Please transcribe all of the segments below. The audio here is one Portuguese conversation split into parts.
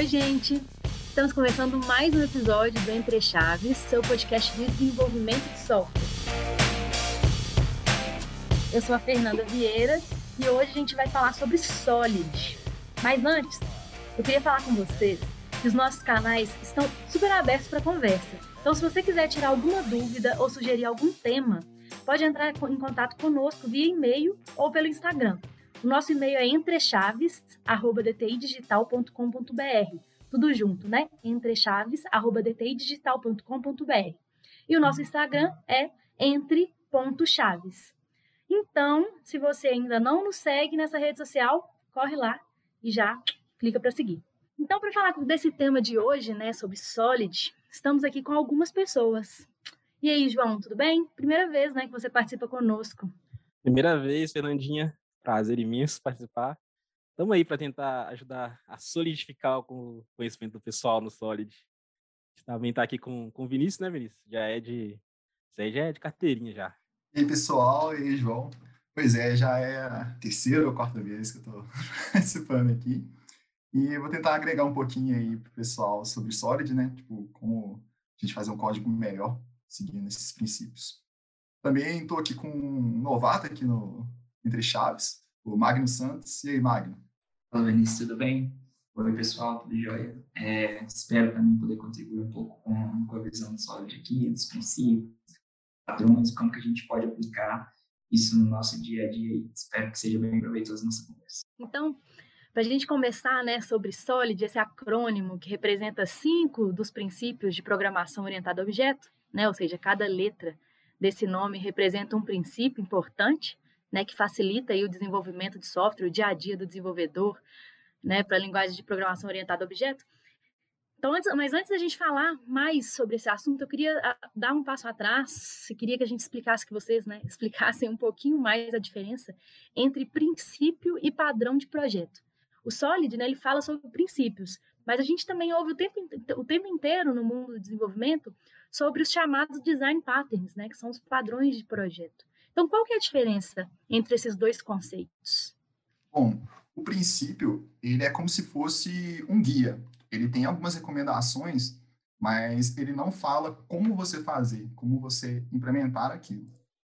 Oi, gente! Estamos começando mais um episódio do Entre Chaves, seu podcast de desenvolvimento de software. Eu sou a Fernanda Vieira e hoje a gente vai falar sobre Solid. Mas antes, eu queria falar com vocês que os nossos canais estão super abertos para conversa. Então, se você quiser tirar alguma dúvida ou sugerir algum tema, pode entrar em contato conosco via e-mail ou pelo Instagram. O nosso e-mail é entrechaves@dtidigital.com.br. Tudo junto, né? entrechaves@dtidigital.com.br. E o nosso Instagram é entre.chaves. Então, se você ainda não nos segue nessa rede social, corre lá e já clica para seguir. Então, para falar desse tema de hoje, né, sobre Solid, estamos aqui com algumas pessoas. E aí, João, tudo bem? Primeira vez, né, que você participa conosco. Primeira vez, Fernandinha. Prazer imenso participar. Estamos aí para tentar ajudar a solidificar o conhecimento do pessoal no Solid. Também está aqui com, com o Vinícius, né, Vinícius? Já é de. Isso aí já é de carteirinha já. E aí, pessoal, e aí, João? Pois é, já é a terceira ou quarta vez que eu estou participando aqui. E eu vou tentar agregar um pouquinho aí para o pessoal sobre Solid, né? Tipo, como a gente fazer um código melhor seguindo esses princípios. Também estou aqui com um novato aqui no, entre chaves, o Magno Santos. E aí, Magno? Olá, Vinícius, tudo bem? Oi, pessoal, tudo jóia? É, espero também poder contribuir um pouco com, com a visão do Solid aqui, dos princípios, padrões, como que a gente pode aplicar isso no nosso dia a dia e espero que seja bem proveitoso nossa conversa. Então, para a gente começar né, sobre Solid, esse acrônimo que representa cinco dos princípios de programação orientada a objeto, né, ou seja, cada letra desse nome representa um princípio importante, né, que facilita aí o desenvolvimento de software, o dia a dia do desenvolvedor, né, para a linguagem de programação orientada a objeto. Então, antes, mas antes da gente falar mais sobre esse assunto, eu queria ah, dar um passo atrás, eu queria que a gente explicasse que vocês, né, explicassem um pouquinho mais a diferença entre princípio e padrão de projeto. O Solid, né, ele fala sobre princípios, mas a gente também ouve o tempo, o tempo inteiro no mundo do desenvolvimento sobre os chamados design patterns, né, que são os padrões de projeto. Então, qual que é a diferença entre esses dois conceitos? Bom, o princípio, ele é como se fosse um guia. Ele tem algumas recomendações, mas ele não fala como você fazer, como você implementar aquilo.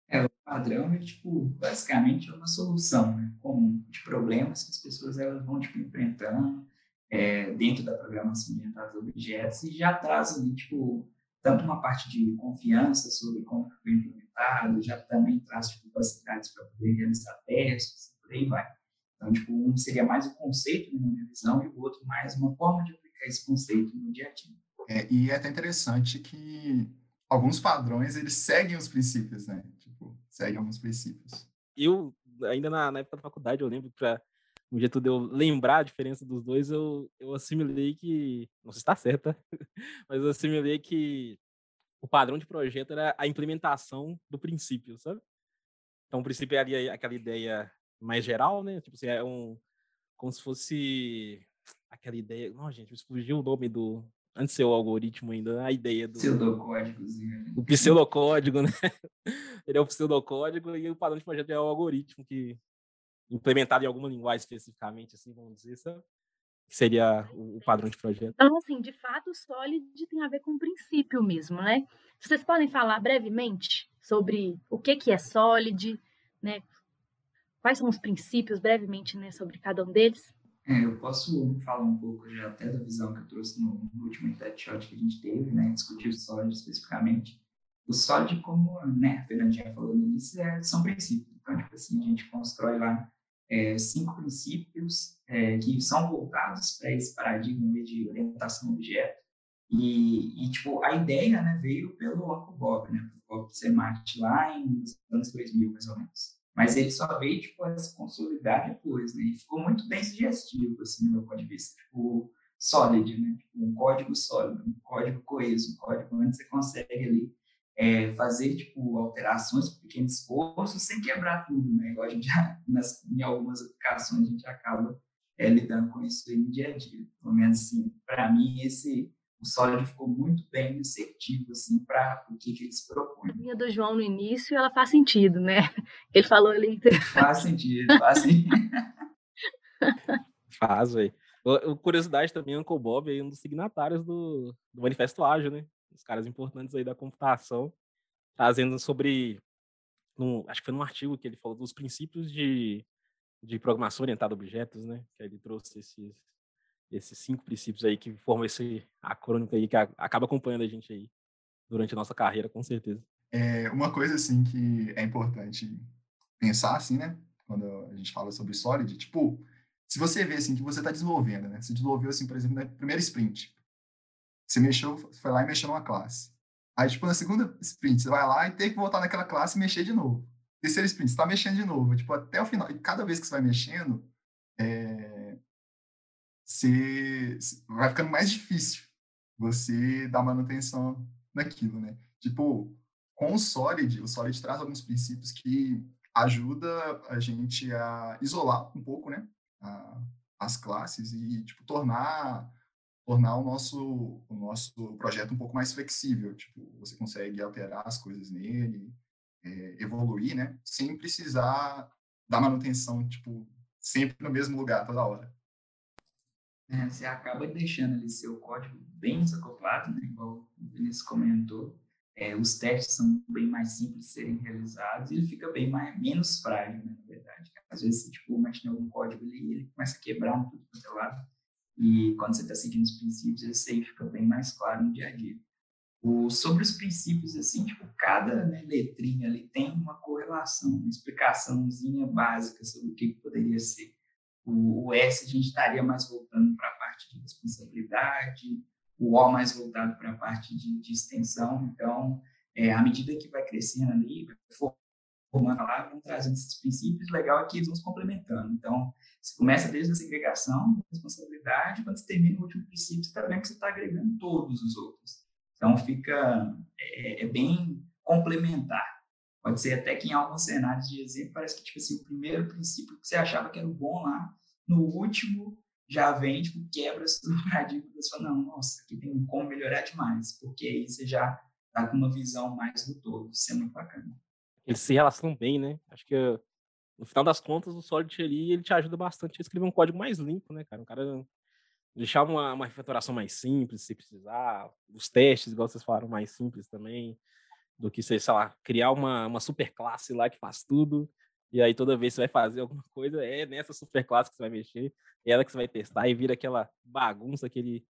É, o padrão é, tipo, basicamente é uma solução né, comum de problemas que as pessoas elas vão, tipo, enfrentando é, dentro da programação orientada a objetos e já traz ali, tipo, tanto uma parte de confiança sobre como foi implementado, já também traz tipo, facilidades para poder realizar testes, por aí vai. Então, tipo, um seria mais o conceito na minha visão e o outro mais uma forma de aplicar esse conceito no dia a dia. É, e é até interessante que alguns padrões, eles seguem os princípios, né? Tipo, seguem alguns princípios. Eu, ainda na, na época da faculdade, eu lembro que para um jeito de eu lembrar a diferença dos dois, eu, eu assimilei que. Não sei se está certa, mas eu assimilei que o padrão de projeto era a implementação do princípio, sabe? Então, o princípio é ali aquela ideia mais geral, né? Tipo assim, é um. Como se fosse aquela ideia. Não, gente, me fugiu o nome do. Antes de ser o algoritmo ainda, a ideia do. Pseudocódigozinho. O pseudocódigo, né? Ele é o pseudocódigo e o padrão de projeto é o algoritmo que implementado em alguma linguagem especificamente, assim, vamos dizer, sabe? Que seria o padrão de projeto. Então, assim, de fato, o Solid tem a ver com o princípio mesmo, né? Vocês podem falar brevemente sobre o que, que é Solid, né? Quais são os princípios, brevemente, né, sobre cada um deles? É, eu posso falar um pouco já até da visão que eu trouxe no, no último shot que a gente teve, né, discutir o Solid especificamente. O Solid, como né, a Fernandinha falou no início, é, são princípios. Então, tipo assim, a gente constrói lá é, cinco princípios é, que são voltados para esse paradigma de orientação a objeto. E, e, tipo, a ideia né, veio pelo Uncle Bob, né, o Bob Semart, lá em anos 2000, mais ou menos. Mas ele só veio, tipo, a se consolidar depois, né, e ficou muito bem sugestivo, assim, do meu ponto de vista, tipo, sólido, né, tipo, um código sólido, um código coeso, um código onde você consegue ali é, fazer tipo alterações com pequeno esforço sem quebrar tudo, né? Igual a gente já, nas, em algumas aplicações a gente acaba é, lidando com isso no dia a dia. Pelo menos assim, para mim esse o Solid ficou muito bem assertivo assim para o que, que eles propõem. A linha do João no início ela faz sentido, né? Ele falou ali. Faz sentido, faz sentido. faz, velho. Curiosidade também, Uncle Bob é um dos signatários do, do Manifesto Ágil, né? Os caras importantes aí da computação, trazendo sobre, no, acho que foi num artigo que ele falou dos princípios de, de programação orientada a objetos, né? Que ele trouxe esses, esses cinco princípios aí que formam esse acrônico aí que a, acaba acompanhando a gente aí durante a nossa carreira, com certeza. É uma coisa assim que é importante pensar assim, né? Quando a gente fala sobre Solid, tipo, se você vê assim que você está desenvolvendo, né? Você desenvolveu assim, por exemplo, na primeira sprint, você mexeu, foi lá e mexeu numa classe. Aí, tipo, na segunda sprint, você vai lá e tem que voltar naquela classe e mexer de novo. Terceira sprint, você está mexendo de novo. Tipo, até o final. E cada vez que você vai mexendo, é, você, vai ficando mais difícil você dar manutenção naquilo, né? Tipo, com o Solid, o Solid traz alguns princípios que ajuda a gente a isolar um pouco, né? A, as classes e, tipo, tornar tornar o nosso o nosso projeto um pouco mais flexível. Tipo, você consegue alterar as coisas nele, é, evoluir, né? Sem precisar dar manutenção, tipo, sempre no mesmo lugar toda hora. É, você acaba deixando ali seu código bem desacoplado, né? igual o Vinícius comentou. É, os testes são bem mais simples de serem realizados e ele fica bem mais, menos frágil, né, na verdade. Às vezes, tipo, em algum código ali ele começa a quebrar um tudo é lado. E quando você está seguindo os princípios, esse aí fica bem mais claro no dia a dia. O, sobre os princípios, assim, tipo, cada né, letrinha ali tem uma correlação, uma explicaçãozinha básica sobre o que, poderia ser. O, o S a gente estaria mais voltando para a parte de responsabilidade, o O mais voltado para a parte de, de, extensão. Então, é, à medida que vai crescendo ali, formando lá, vão trazendo esses princípios, legal é que eles vão se complementando. Então, você começa desde a segregação, responsabilidade, quando você termina o último princípio, você está vendo que você está agregando todos os outros. Então, fica é, é, bem complementar. Pode ser até que em alguns cenários de exemplo, parece que tipo assim, o primeiro princípio que você achava que era o bom lá, no último já vem, tipo, quebra esse paradigma. Você fala, não, nossa, aqui tem como melhorar demais, porque aí você já tá com uma visão mais do todo, isso é muito bacana. Eles se relacionam bem, né? Acho que no final das contas, o Solid ali, ele te ajuda bastante a escrever um código mais limpo, né, cara? Um cara deixar uma, uma refatoração mais simples, se precisar, os testes, igual vocês falaram, mais simples também, do que, sei lá, criar uma, uma super classe lá que faz tudo, e aí toda vez que você vai fazer alguma coisa, é nessa super classe que você vai mexer, é ela que você vai testar, e vira aquela bagunça, aquele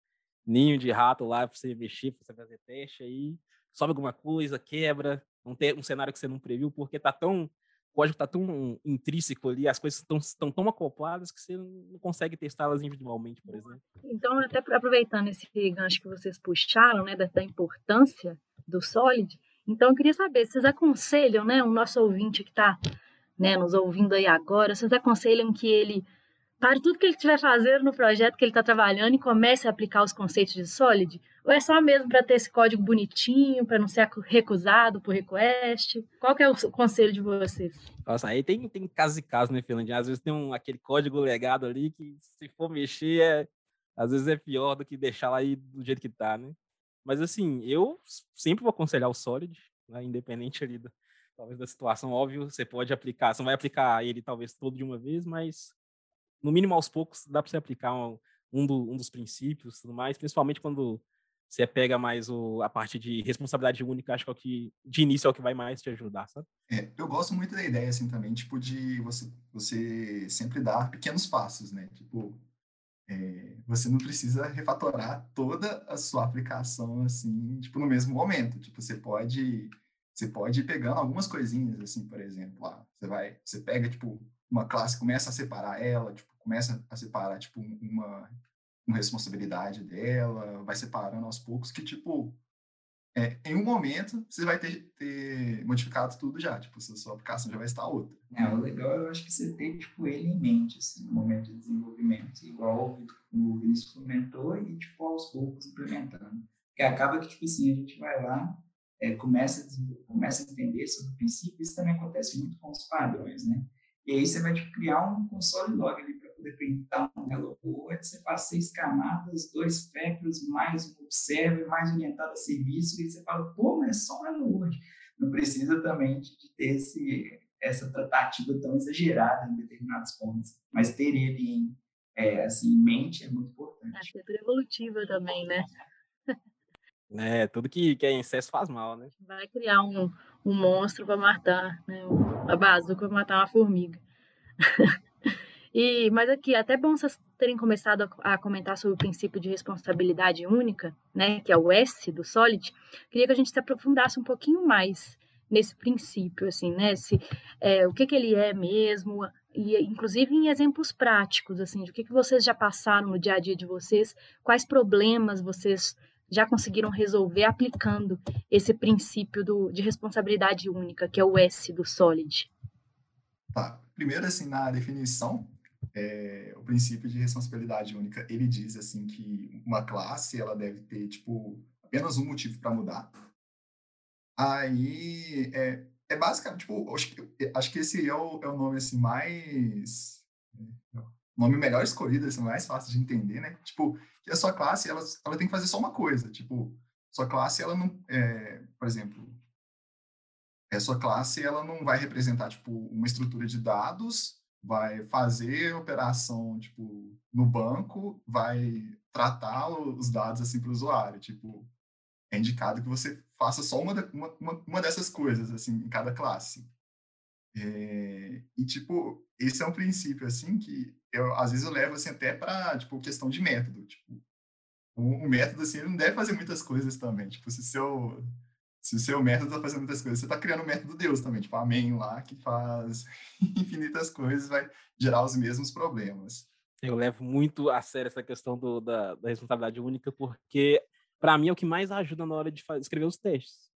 ninho de rato lá pra você mexer, pra você fazer teste, aí sobe alguma coisa, quebra, um, um cenário que você não previu, porque tá tão código está tão intrínseco ali, as coisas estão, estão tão acopladas que você não consegue testá-las individualmente, por exemplo. Então, até aproveitando esse gancho que vocês puxaram, né, da, da importância do Solid, então eu queria saber, vocês aconselham, né, o nosso ouvinte que está né, nos ouvindo aí agora, vocês aconselham que ele pare tudo que ele estiver fazendo no projeto que ele está trabalhando e comece a aplicar os conceitos de Solid? Ou é só mesmo para ter esse código bonitinho, para não ser recusado por request? Qual que é o conselho de vocês? Nossa, aí tem, tem casos e casos, né, Fernandinho? Às vezes tem um, aquele código legado ali que, se for mexer, é, às vezes é pior do que deixar lá aí do jeito que tá, né? Mas, assim, eu sempre vou aconselhar o Solid, né, independente ali talvez da situação. Óbvio, você pode aplicar, você não vai aplicar ele talvez todo de uma vez, mas no mínimo aos poucos dá para você aplicar um, um, do, um dos princípios tudo mais, principalmente quando você pega mais o, a parte de responsabilidade única, acho que é que, de início, é o que vai mais te ajudar, sabe? É, eu gosto muito da ideia, assim, também, tipo, de você, você sempre dar pequenos passos, né? Tipo, é, você não precisa refatorar toda a sua aplicação, assim, tipo, no mesmo momento. Tipo, você pode, você pode ir pegando algumas coisinhas, assim, por exemplo, lá, você vai, você pega, tipo, uma classe, começa a separar ela, tipo, começa a separar, tipo, uma com responsabilidade dela, vai separando aos poucos, que, tipo, é, em um momento você vai ter, ter modificado tudo já, tipo, sua, sua aplicação já vai estar outra. É, o legal eu acho que você tem, tipo, ele em mente, assim, no momento de desenvolvimento, igual o Vinícius comentou, e, tipo, aos poucos implementando. Porque acaba que, tipo assim, a gente vai lá, é, começa, a começa a entender sobre o princípio, isso também acontece muito com os padrões, né? E aí você vai tipo, criar um console log ali para poder printar um Hello World. Você faz seis camadas, dois espectros, mais um observer, mais orientado a serviço. E você fala, pô, mas é só um Hello World. Não precisa também de, ter esse, essa tratativa tão exagerada em determinados pontos. Mas ter ele em é, assim, em mente é muito importante. A arquitetura evolutiva também, né? É, tudo que, que é excesso faz mal, né? Vai criar um, um monstro para matar, né? Uma bazuca para matar uma formiga. e, mas aqui, até bom vocês terem começado a, a, comentar sobre o princípio de responsabilidade única, né? Que é o S do Solid. Queria que a gente se aprofundasse um pouquinho mais nesse princípio, assim, né? Se, é, o que, que ele é mesmo, e inclusive em exemplos práticos, assim, de o que, que vocês já passaram no dia a dia de vocês, quais problemas vocês já conseguiram resolver aplicando esse princípio do, de responsabilidade única, que é o S do Solid? Tá. Primeiro, assim, na definição, é, o princípio de responsabilidade única, ele diz, assim, que uma classe, ela deve ter, tipo, apenas um motivo para mudar. Aí, é, é basicamente, tipo, acho que, acho que esse é o, é o nome, assim, mais... É, nome melhor escolhido, assim, mais fácil de entender, né? Tipo, que a sua classe, ela, ela tem que fazer só uma coisa. Tipo, sua classe, ela não... É, por exemplo, a sua classe, ela não vai representar, tipo, uma estrutura de dados, vai fazer operação, tipo, no banco, vai tratar os dados, assim, para o usuário. Tipo, é indicado que você faça só uma, uma, uma dessas coisas, assim, em cada classe. É, e, tipo, esse é um princípio, assim, que eu, às vezes eu levo, assim, até para, tipo, questão de método. Tipo, o, o, método, assim, não deve fazer muitas coisas também. Tipo, se seu, se o seu método está fazendo muitas coisas, você está criando o método Deus também. Tipo, amém lá, que faz infinitas coisas, vai gerar os mesmos problemas. Eu levo muito a sério essa questão do, da, da responsabilidade única, porque para mim é o que mais ajuda na hora de fazer, escrever os testes.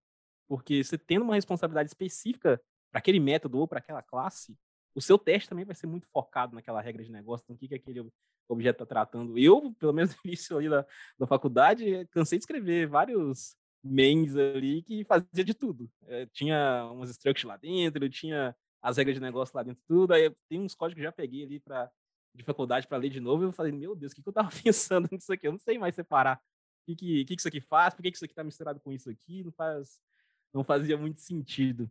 Porque você tendo uma responsabilidade específica para aquele método ou para aquela classe, o seu teste também vai ser muito focado naquela regra de negócio, então o que, que aquele objeto está tratando. Eu, pelo menos no início ali da, da faculdade, cansei de escrever vários mains ali que fazia de tudo. Eu tinha umas structures lá dentro, tinha as regras de negócio lá dentro tudo, aí tem uns códigos que já peguei ali para de faculdade para ler de novo, e eu falei, meu Deus, o que, que eu estava pensando nisso aqui? Eu não sei mais separar que, que, que, isso aqui faz, por que, que isso aqui está misturado com isso aqui, não faz, não fazia muito sentido.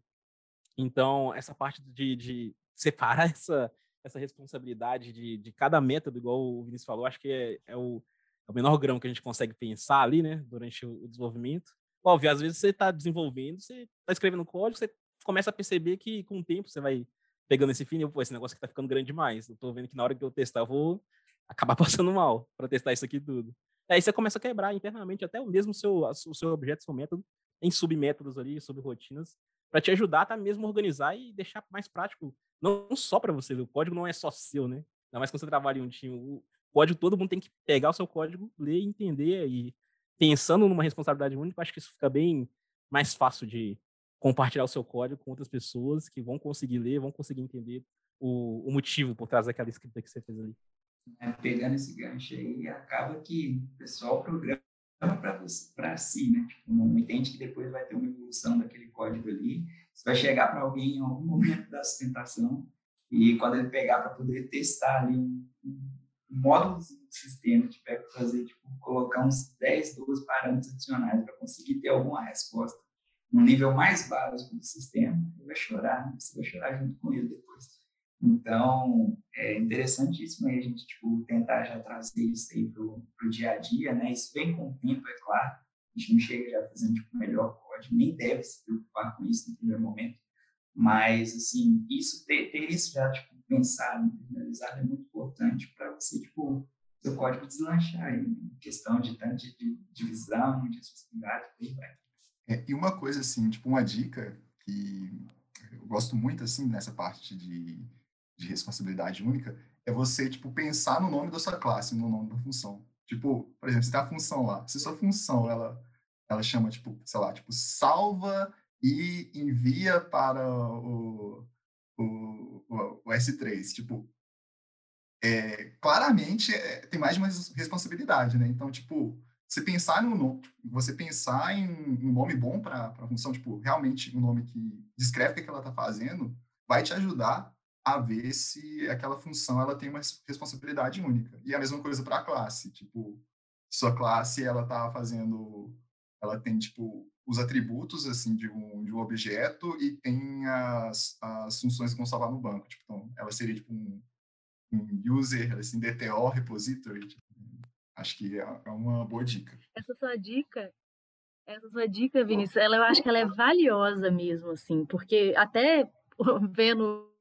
Então, essa parte de, de separar essa, essa responsabilidade de, de cada método, igual o Vinícius falou, acho que é, é, o, é o menor grão que a gente consegue pensar ali, né, durante o, desenvolvimento. Óbvio, às vezes você está desenvolvendo, você está escrevendo código, você começa a perceber que com o tempo você vai pegando esse fim, pô, esse negócio aqui está ficando grande demais. Eu estou vendo que na hora que eu testar, eu vou acabar passando mal para testar isso aqui tudo. Aí você começa a quebrar internamente até o mesmo seu, o seu objeto, seu método, em submétodos ali, subrrotinas, para te ajudar a tá mesmo organizar e deixar mais prático, não só para você, o código não é só seu, né? Ainda mais quando você trabalha em um time, o código todo mundo tem que pegar o seu código, ler entender e pensando numa responsabilidade única, acho que isso fica bem mais fácil de compartilhar o seu código com outras pessoas que vão conseguir ler, vão conseguir entender o, o motivo por trás daquela escrita que você fez ali. Né, pegando esse gancho aí, acaba que o pessoal programa para si, né? Tipo, não entende que depois vai ter uma evolução daquele código ali. Você vai chegar para alguém em algum momento da sustentação e quando ele pegar para poder testar ali um, um, módulo do sistema, tiver que fazer, tipo, colocar uns 10, 12 parâmetros adicionais para conseguir ter alguma resposta no nível mais básico do sistema, ele vai chorar, né? você vai chorar junto com ele depois. Então, é interessantíssimo aí a gente tipo, tentar já trazer isso aí para o dia a dia, né? Isso vem com o tempo, é claro. A gente não chega já fazendo tipo, melhor código, nem deve se preocupar com isso no primeiro momento. Mas, assim, isso, ter, ter isso já tipo, pensado, internalizado é muito importante para você, tipo, seu código deslanchar né? questão de tanto de, de divisão, de responsabilidade, vai. É, e uma coisa, assim, tipo, uma dica que eu gosto muito, assim, nessa parte de de responsabilidade única é você, tipo, pensar no nome da sua classe, no nome da função. Tipo, por exemplo, você tem a função lá. Se sua função, ela, ela chama, tipo, sei lá, tipo, salva e envia para o, o, o, o S3. Tipo, é, claramente é, tem mais de uma responsabilidade, né? Então, tipo, você pensar no nome, você pensar em um nome bom para a função, tipo, realmente um nome que descreve o que ela está fazendo, vai te ajudar a ver se aquela função ela tem uma responsabilidade única. E a mesma coisa para a classe, tipo, sua classe ela está fazendo, ela tem tipo os atributos assim de um, de um objeto e tem as, as funções que vão salvar no banco. Tipo, então, ela seria tipo um, um user, assim, DTO repository. Tipo, acho que é, é uma boa dica. Essa sua dica, essa sua dica, Vinícius, ela, eu acho que ela é valiosa mesmo, assim, porque até vendo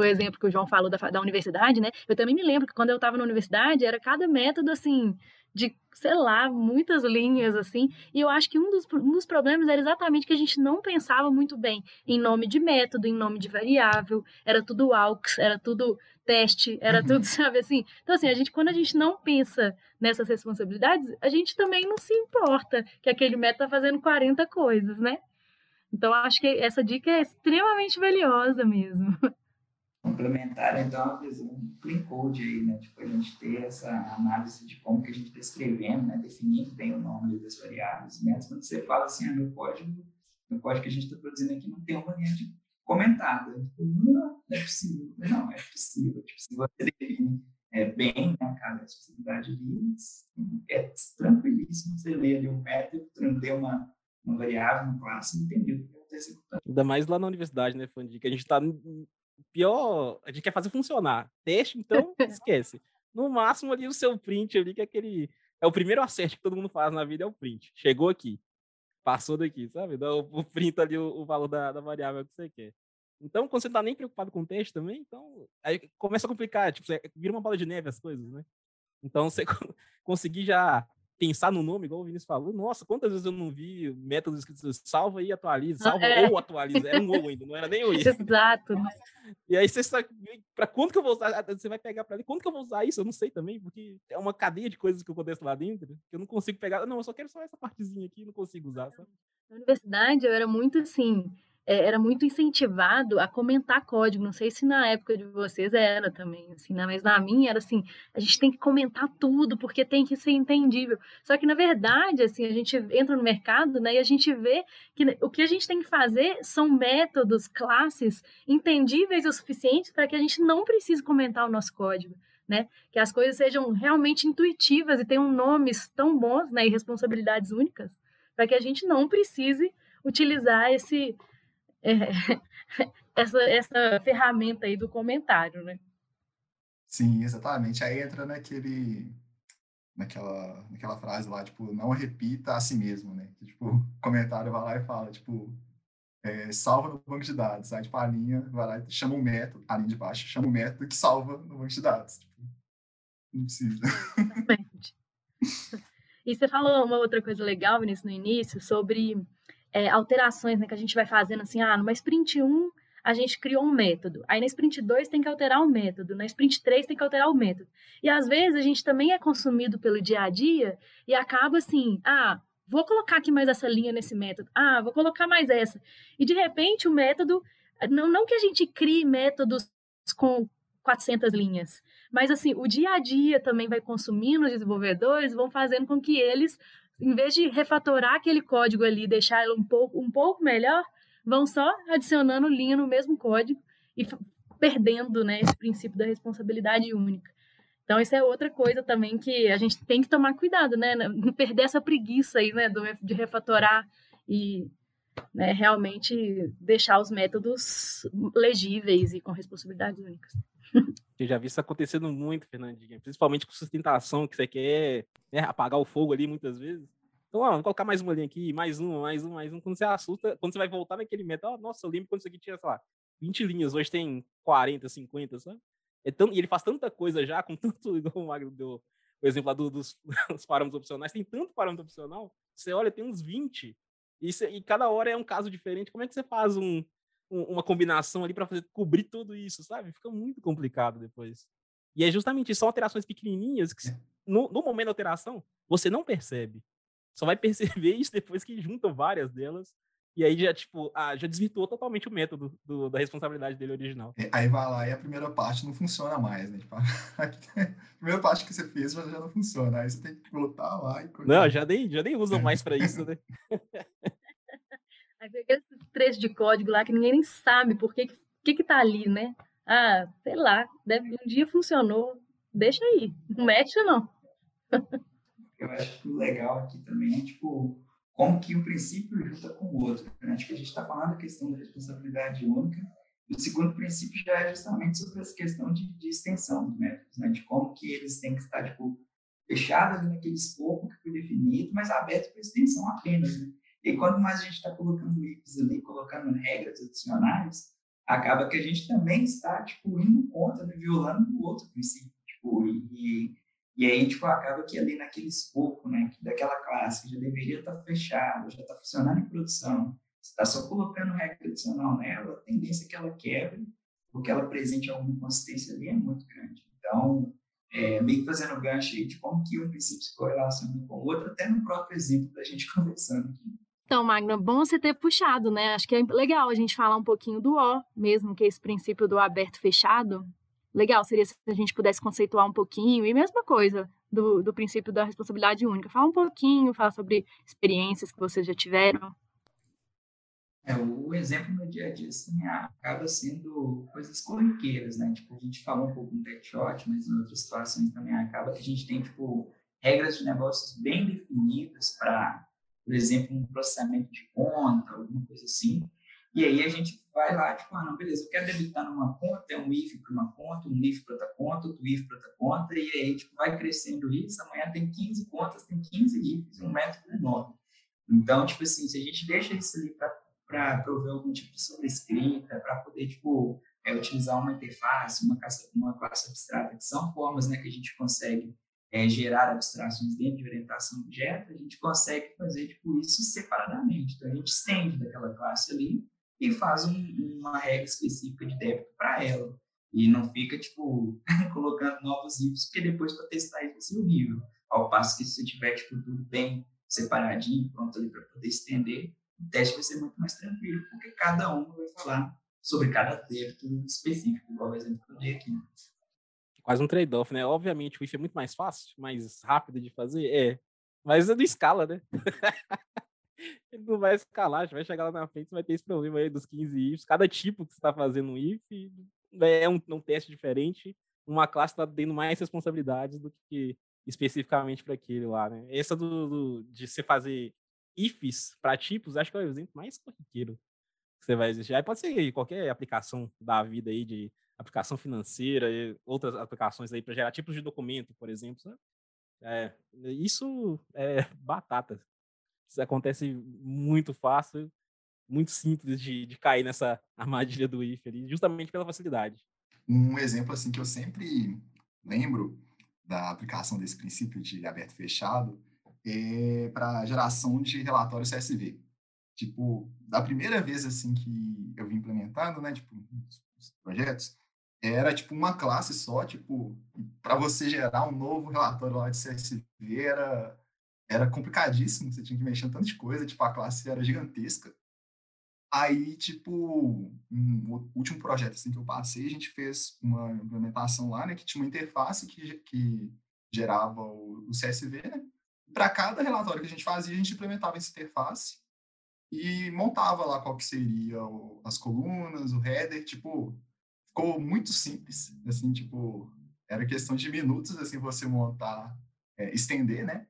o exemplo que o João falou da, da universidade, né? Eu também me lembro que quando eu estava na universidade, era cada método, assim, de, sei lá, muitas linhas, assim. E eu acho que um dos, um dos problemas era exatamente que a gente não pensava muito bem em nome de método, em nome de variável. Era tudo AUX, era tudo teste, era uhum. tudo, sabe, assim. Então, assim, a gente, quando a gente não pensa nessas responsabilidades, a gente também não se importa que aquele método está fazendo 40 coisas, né? Então, acho que essa dica é extremamente valiosa mesmo. complementar então a visão do clean code aí, né? Tipo, a gente ter essa análise de como que a gente está escrevendo, né? Definindo bem o nome das variáveis. Mesmo quando você fala assim, ah, meu código, meu código que a gente está produzindo aqui não tem uma linha de comentada. Tipo, não, não é possível. Não, é possível. Tipo, se você define é, bem né, cada especificidade ali, é tranquilíssimo você ler ali um método, ter uma, uma variável, uma classe e entender o que executando. Ainda mais lá na universidade, né, Fandi, que a gente está pior, a gente quer fazer funcionar. Teste, então, esquece. No máximo ali o seu print ali, que é aquele. É o primeiro acerte que todo mundo faz na vida, é o print. Chegou aqui. Passou daqui, sabe? Dá o, print ali o, valor da, da, variável que você quer. Então, quando você não tá nem preocupado com o teste também, então. Aí começa a complicar, tipo, você, vira uma bola de neve as coisas, né? Então, você conseguir já pensar no nome, igual o Vinícius falou, nossa, quantas vezes eu não vi métodos escritos salva e atualiza, salva é. ou atualiza, era um ou ainda, não era nem o isso. Exato. E aí você sabe, para quando que eu vou usar, ah, você vai pegar para ali, quando que eu vou usar isso? Eu não sei também, porque é uma cadeia de coisas que acontece lá dentro, que eu não consigo pegar, não, eu só quero só essa partezinha aqui, não consigo usar, sabe? Na universidade eu era muito assim, é, era muito incentivado a comentar código. Não sei se na época de vocês era também, assim, né? mas na minha era assim, a gente tem que comentar tudo porque tem que ser entendível. Só que na verdade, assim, a gente entra no mercado, né, e a gente vê que o que a gente tem que fazer são métodos, classes entendíveis o suficiente para que a gente não precise comentar o nosso código. Né? Que as coisas sejam realmente intuitivas e tenham nomes tão bons, né, e responsabilidades únicas, para que a gente não precise utilizar esse essa, essa ferramenta aí do comentário, né? Sim, exatamente. Aí entra naquele, naquela, naquela frase lá, tipo, não repita a si mesmo, né? Que, tipo, o comentário vai lá e fala, tipo, é, salva no banco de dados. Aí, tipo, a linha vai lá e chama um método, a linha de baixo, chama um método que salva no banco de dados. Tipo, não precisa. Exatamente. E você falou uma outra coisa legal, Vinícius, no início, sobre é, alterações né, que a gente vai fazendo assim, ah, numa sprint 1 a gente criou um método, aí na sprint 2 tem que alterar o método, na sprint 3 tem que alterar o método. E às vezes a gente também é consumido pelo dia a dia e acaba assim, ah, vou colocar aqui mais essa linha nesse método, ah, vou colocar mais essa. E de repente o método, não, não que a gente crie métodos com 400 linhas, mas assim, o dia a dia também vai consumindo os desenvolvedores, vão fazendo com que eles em vez de refatorar aquele código ali, deixar ele um pouco, um pouco melhor, vão só adicionando linha no mesmo código e perdendo né, esse princípio da responsabilidade única. Então, isso é outra coisa também que a gente tem que tomar cuidado, né? Não perder essa preguiça aí, né? De refatorar e né, realmente deixar os métodos legíveis e com responsabilidades únicas. Eu já vi isso acontecendo muito, Fernandinha. Principalmente com sustentação, que você quer né, apagar o fogo ali muitas vezes. Então, ó, vou colocar mais uma linha aqui, mais uma, mais uma, mais uma. Quando você assusta, quando você vai voltar naquele ó, nossa, eu lembro quando isso aqui tinha, sei lá, 20 linhas, hoje tem 40, 50, sabe? É tão, e ele faz tanta coisa já, com tanto, igual o deu o exemplo lá do, dos, dos parâmetros opcionais, tem tanto parâmetro opcional, você olha, tem uns 20, e, e cada hora é um caso diferente. Como é que você faz um, uma combinação ali para fazer cobrir tudo isso, sabe? Fica muito complicado depois. E é justamente são alterações pequenininhas que, é. no, no momento da alteração, você não percebe. Só vai perceber isso depois que juntam várias delas. E aí já, tipo, ah, já desvirtuou totalmente o método do, da responsabilidade dele original. É, aí vai lá e a primeira parte não funciona mais, né? Tipo, a primeira parte que você fez já não funciona. Aí você tem que voltar lá e... Não, já nem, já nem usam mais para isso, né? Aí pega esses trechos de código lá que ninguém nem sabe por que, que, que tá ali, né? Ah, sei lá, deve, um dia funcionou. Deixa aí, não mexe não. Eu acho que o legal aqui também é, tipo, como que o princípio junta com o outro. Né? Acho que a gente está falando da questão da responsabilidade única, O segundo princípio já é justamente sobre essa questão de, de extensão dos métodos, né? de como que eles têm que estar tipo, fechados naquele escopo que foi definido, mas aberto para extensão apenas. Né? E quanto mais a gente está colocando IPs ali, colocando regras adicionais, acaba que a gente também está tipo, indo contra, né? violando o outro princípio. Tipo, e, e aí, tipo, acaba que ali naquele escopo, né, daquela classe que já deveria estar tá fechado, já está funcionando em produção, você está só colocando regra adicional nela, a tendência é que ela quebre, porque ela apresente alguma consistência ali é muito grande. Então, é, meio que fazendo gancho aí de como que um princípio se correlaciona com o outro, até no próprio exemplo da gente conversando aqui. Então, Magna, bom você ter puxado, né? Acho que é legal a gente falar um pouquinho do O, mesmo que é esse princípio do aberto-fechado. Legal seria se a gente pudesse conceituar um pouquinho, e mesma coisa do, do princípio da responsabilidade única. Fala um pouquinho, fala sobre experiências que vocês já tiveram. É, o exemplo no dia a dia assim, acaba sendo coisas corriqueiras, né? Tipo, a gente falou um pouco no TechShot, mas em outras situações também acaba que a gente tem, tipo, regras de negócios bem definidas para, por exemplo, um processamento de conta, alguma coisa assim. E aí a gente vai lá, tipo, ah, não, beleza, eu quero debitar numa conta, é um IF para uma conta, um IF para outra conta, outro IF para outra conta, e aí, tipo, vai crescendo isso, amanhã tem 15 contas, tem 15 IFs, um método enorme. Então, tipo assim, se a gente deixa isso ali para prover algum tipo de sobrescrita, para poder, tipo, é, utilizar uma interface, uma classe, uma classe abstrata, que são formas né, que a gente consegue é, gerar abstrações dentro de orientação objeto, a gente consegue fazer tipo, isso separadamente. Então, a gente estende daquela classe ali e faz um, uma regra específica de débito para ela. E não fica, tipo, colocando novos ifs, porque depois para testar isso vai ser horrível. Ao passo que se você tiver, tipo, tudo bem separadinho, pronto ali para poder estender, o teste vai ser muito mais tranquilo, porque cada um vai falar sobre cada débito específico, igual o exemplo que eu dei aqui. Quase um trade-off, né? Obviamente o IF é muito mais fácil, mais rápido de fazer, é. Mas é do escala, né? Ele não vai escalar, vai chegar lá na frente, você vai ter esse problema aí dos 15 IFs. Cada tipo que você está fazendo um IF é um, um teste diferente. Uma classe está tendo mais responsabilidades do que especificamente para aquele lá, né? Essa do, do, de você fazer ifs para tipos, acho que é o exemplo mais corriqueiro que você vai existir. Aí pode ser qualquer aplicação da vida aí, de aplicação financeira, e outras aplicações aí para gerar tipos de documento, por exemplo. É, isso é batata. Isso acontece muito fácil, muito simples de, de cair nessa armadilha do if ali, justamente pela facilidade. Um exemplo assim que eu sempre lembro da aplicação desse princípio de aberto e fechado é, para geração de relatório CSV. Tipo, da primeira vez assim que eu vim implementando, né, tipo, os projetos, era tipo uma classe só, tipo, para você gerar um novo relatório lá de CSV era era complicadíssimo, você tinha que mexer em tanto de coisa, tipo, a classe era gigantesca. Aí, tipo, no último projeto assim que eu passei, a gente fez uma implementação lá, né, que tinha uma interface que, que gerava o, o CSV, né? para cada relatório que a gente fazia, a gente implementava essa interface e montava lá qual que seria o, as colunas, o header, tipo, ficou muito simples, assim, tipo, era questão de minutos, assim, você montar, é, estender, né?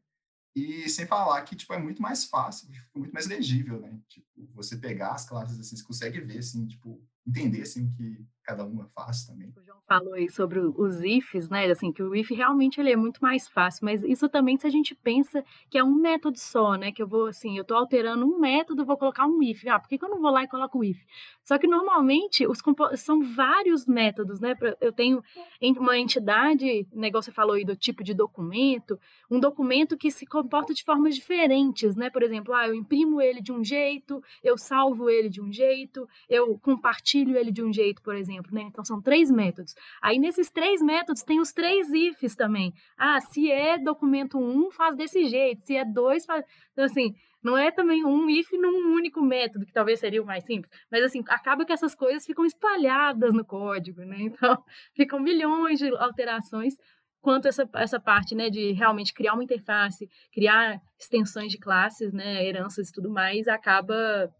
E sem falar que, tipo, é muito mais fácil, muito mais legível, né? Tipo, você pegar as classes, assim, você consegue ver, assim, tipo, entender, assim, que cada uma faz também. O João falou aí sobre os ifs, né? Assim, que o if realmente ele é muito mais fácil, mas isso também se a gente pensa que é um método só, né? Que eu vou, assim, eu tô alterando um método, vou colocar um if. Ah, por que, que eu não vou lá e coloco o if? Só que normalmente os são vários métodos, né? Eu tenho uma entidade, negócio você falou aí do tipo de documento, um documento que se comporta de formas diferentes, né? Por exemplo, ah, eu imprimo ele de um jeito, eu salvo ele de um jeito, eu compartilho ele de um jeito, por exemplo, né? Então são três métodos. Aí nesses três métodos tem os três ifs também. Ah, se é documento 1, um, faz desse jeito, se é 2, faz. Então, assim, não é também um if num único método, que talvez seria o mais simples, mas assim, acaba que essas coisas ficam espalhadas no código, né? Então, ficam milhões de alterações quanto essa, essa parte, né, de realmente criar uma interface, criar extensões de classes, né, heranças e tudo mais, acaba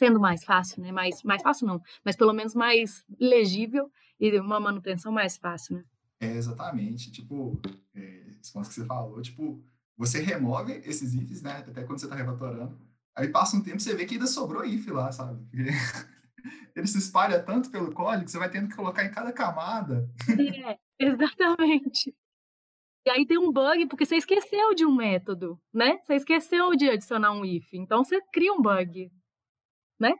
sendo mais fácil, né? Mais, mais fácil não, mas pelo menos mais legível e uma manutenção mais fácil, né? É, exatamente. Tipo, é, esse ponto que você falou, tipo, você remove esses ifs, né? Até quando você está refatorando. Aí passa um tempo você vê que ainda sobrou if lá, sabe? Porque ele se espalha tanto pelo código que você vai tendo que colocar em cada camada. É, exatamente. E aí tem um bug porque você esqueceu de um método, né? Você esqueceu de adicionar um if. Então você cria um bug, né?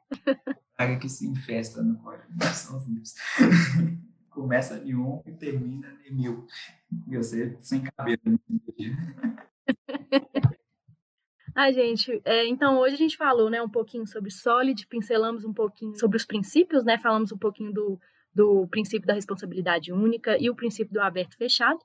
Praga que se infesta no código, são os ifs. Começa em um e termina em mil. E você sem cabelo. Ah, gente, é, então hoje a gente falou, né, um pouquinho sobre Solid, pincelamos um pouquinho sobre os princípios, né, falamos um pouquinho do, do princípio da responsabilidade única e o princípio do aberto fechado.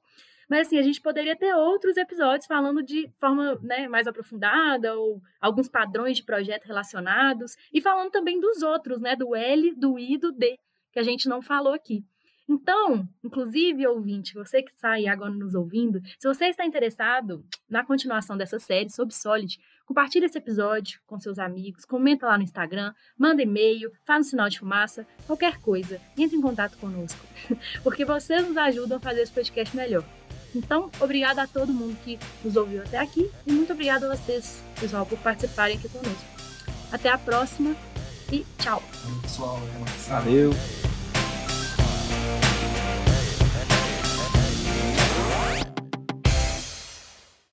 Mas assim, a gente poderia ter outros episódios falando de forma né, mais aprofundada ou alguns padrões de projeto relacionados e falando também dos outros, né, do L, do I do D, que a gente não falou aqui. Então, inclusive, ouvinte, você que está aí agora nos ouvindo, se você está interessado na continuação dessa série sobre Solid, compartilhe esse episódio com seus amigos, comenta lá no Instagram, manda e-mail, faz um sinal de fumaça, qualquer coisa, entre em contato conosco, porque vocês nos ajudam a fazer esse podcast melhor. Então, obrigada a todo mundo que nos ouviu até aqui e muito obrigada a vocês, pessoal, por participarem aqui conosco. Até a próxima e tchau. Pessoal, valeu.